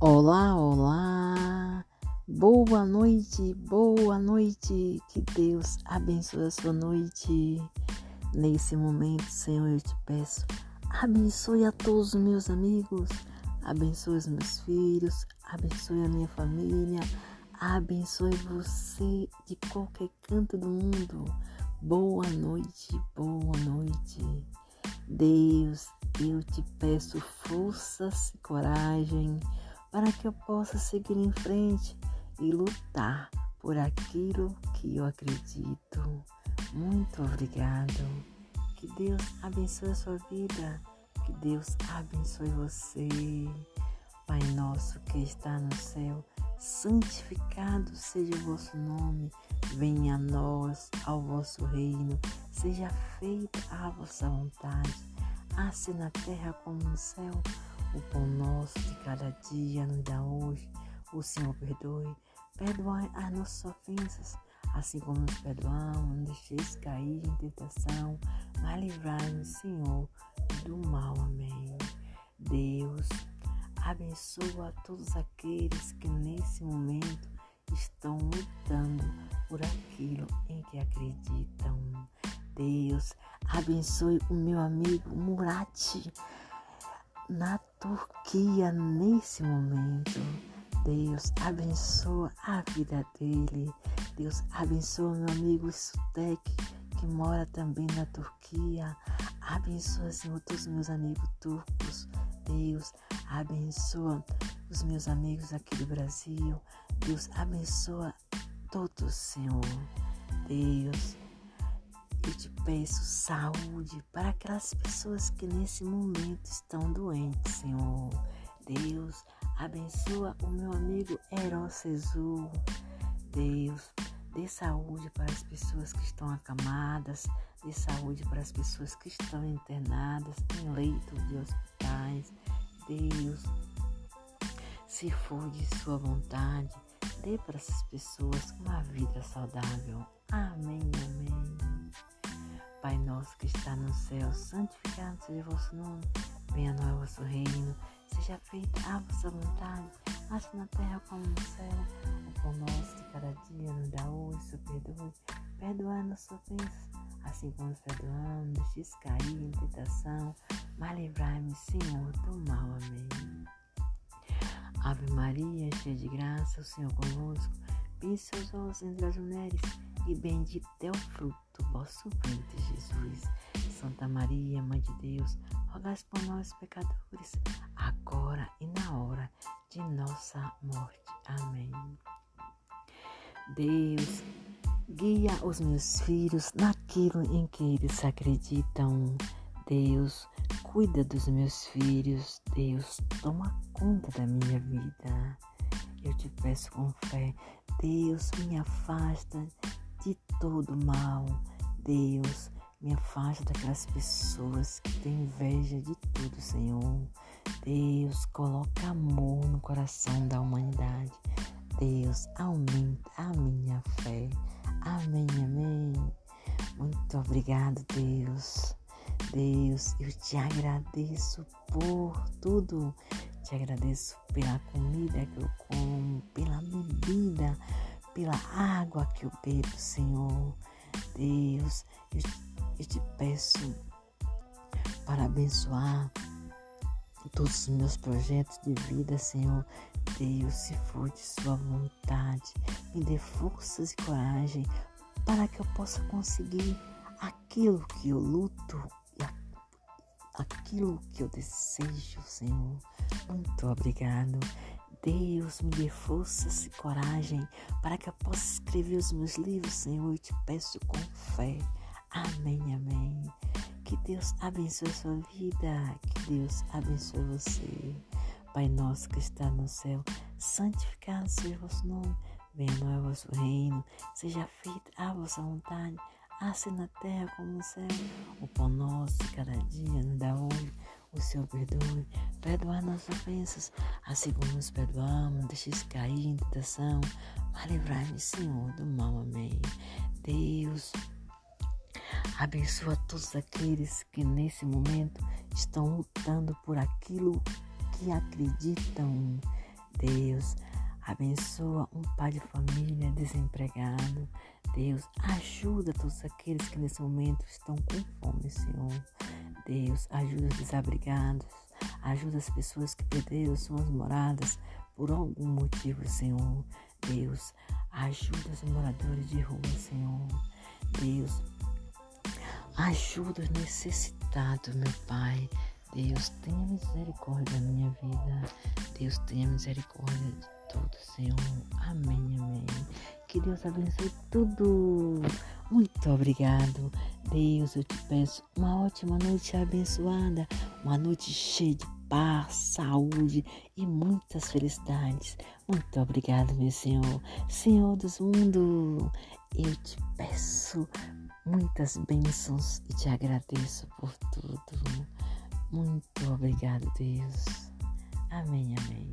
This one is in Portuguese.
Olá, olá! Boa noite, boa noite! Que Deus abençoe a sua noite. Nesse momento, Senhor, eu te peço, abençoe a todos os meus amigos, abençoe os meus filhos, abençoe a minha família, abençoe você de qualquer canto do mundo. Boa noite, boa noite. Deus, eu te peço forças e coragem para que eu possa seguir em frente e lutar por aquilo que eu acredito. Muito obrigado. Que Deus abençoe a sua vida. Que Deus abençoe você. Pai nosso que está no céu, santificado seja o vosso nome. Venha a nós, ao vosso reino. Seja feita a vossa vontade, assim na terra como no céu. O pão nosso de cada dia nos dá hoje. O Senhor perdoe. Perdoai as nossas ofensas, assim como nos perdoamos. Não deixeis cair em tentação, mas livrai-nos, Senhor, do mal. Amém. Deus abençoa todos aqueles que nesse momento estão lutando por aquilo em que acreditam. Deus abençoe o meu amigo Murati na Turquia nesse momento. Deus abençoa a vida dele. Deus abençoa meu amigo Sutek, que mora também na Turquia. Abençoa, Senhor, todos os meus amigos turcos. Deus abençoa os meus amigos aqui do Brasil. Deus abençoa todos, Senhor. Deus eu te peço saúde para aquelas pessoas que nesse momento estão doentes, Senhor. Deus, abençoa o meu amigo Erocezu. Deus, dê saúde para as pessoas que estão acamadas, dê saúde para as pessoas que estão internadas em leitos de hospitais. Deus, se for de sua vontade, dê para essas pessoas uma vida saudável. Amém, amém. Pai nosso que está no céu, santificado seja o vosso nome. Venha nós o vosso reino. Seja feita a vossa vontade, assim na terra como no céu. O pão nosso de cada dia nos dá hoje, perdoe. Perdoai nossas ofensas, assim como nos perdoamos. Deixe cair em tentação, mas livrai-me, Senhor, do mal. Amém. Ave Maria, cheia de graça, o Senhor convosco. Bendita seus ossos entre as mulheres e bendito é o fruto vosso ventre, Jesus. Santa Maria, Mãe de Deus, rogai por nós, pecadores, agora e na hora de nossa morte. Amém. Deus, guia os meus filhos naquilo em que eles acreditam. Deus, cuida dos meus filhos. Deus, toma conta da minha vida. Eu te peço com fé. Deus, me afasta de todo mal. Deus, me afasta daquelas pessoas que têm inveja de tudo, Senhor. Deus, coloca amor no coração da humanidade. Deus, aumenta a minha fé. Amém, amém. Muito obrigado, Deus. Deus, eu te agradeço por tudo. Te agradeço pela comida que eu como, pela bebida, pela água que eu bebo, Senhor. Deus, eu, eu te peço para abençoar todos os meus projetos de vida, Senhor. Deus, se for de Sua vontade, me dê forças e coragem para que eu possa conseguir aquilo que eu luto aquilo que eu desejo, Senhor. Muito obrigado. Deus me dê forças e coragem para que eu possa escrever os meus livros, Senhor. Eu te peço com fé. Amém, amém. Que Deus abençoe a sua vida. Que Deus abençoe você. Pai nosso que está no céu, santificado seja o vosso nome. Venha o vosso reino. Seja feita a vossa vontade, assim na terra como no céu. O pão nosso de cada dia nos dá hoje o Senhor perdoe, perdoar nossas ofensas, assim como nos perdoamos, deixe cair em tentação, mas livrai-me, Senhor, do mal. Amém. Deus, abençoa todos aqueles que nesse momento estão lutando por aquilo que acreditam. Deus, abençoa um pai de família desempregado. Deus, ajuda todos aqueles que nesse momento estão com fome, Senhor. Deus, ajuda os desabrigados. Ajuda as pessoas que perderam suas moradas por algum motivo, Senhor. Deus, ajuda os moradores de rua, Senhor. Deus, ajuda os necessitados, meu Pai. Deus, tenha misericórdia da minha vida. Deus, tenha misericórdia de todos, Senhor. Amém, amém. Que Deus abençoe tudo. Muito obrigado. Deus, eu te peço uma ótima noite abençoada, uma noite cheia de paz, saúde e muitas felicidades. Muito obrigado, meu Senhor. Senhor dos mundos, eu te peço muitas bênçãos e te agradeço por tudo. Muito obrigado, Deus. Amém, amém.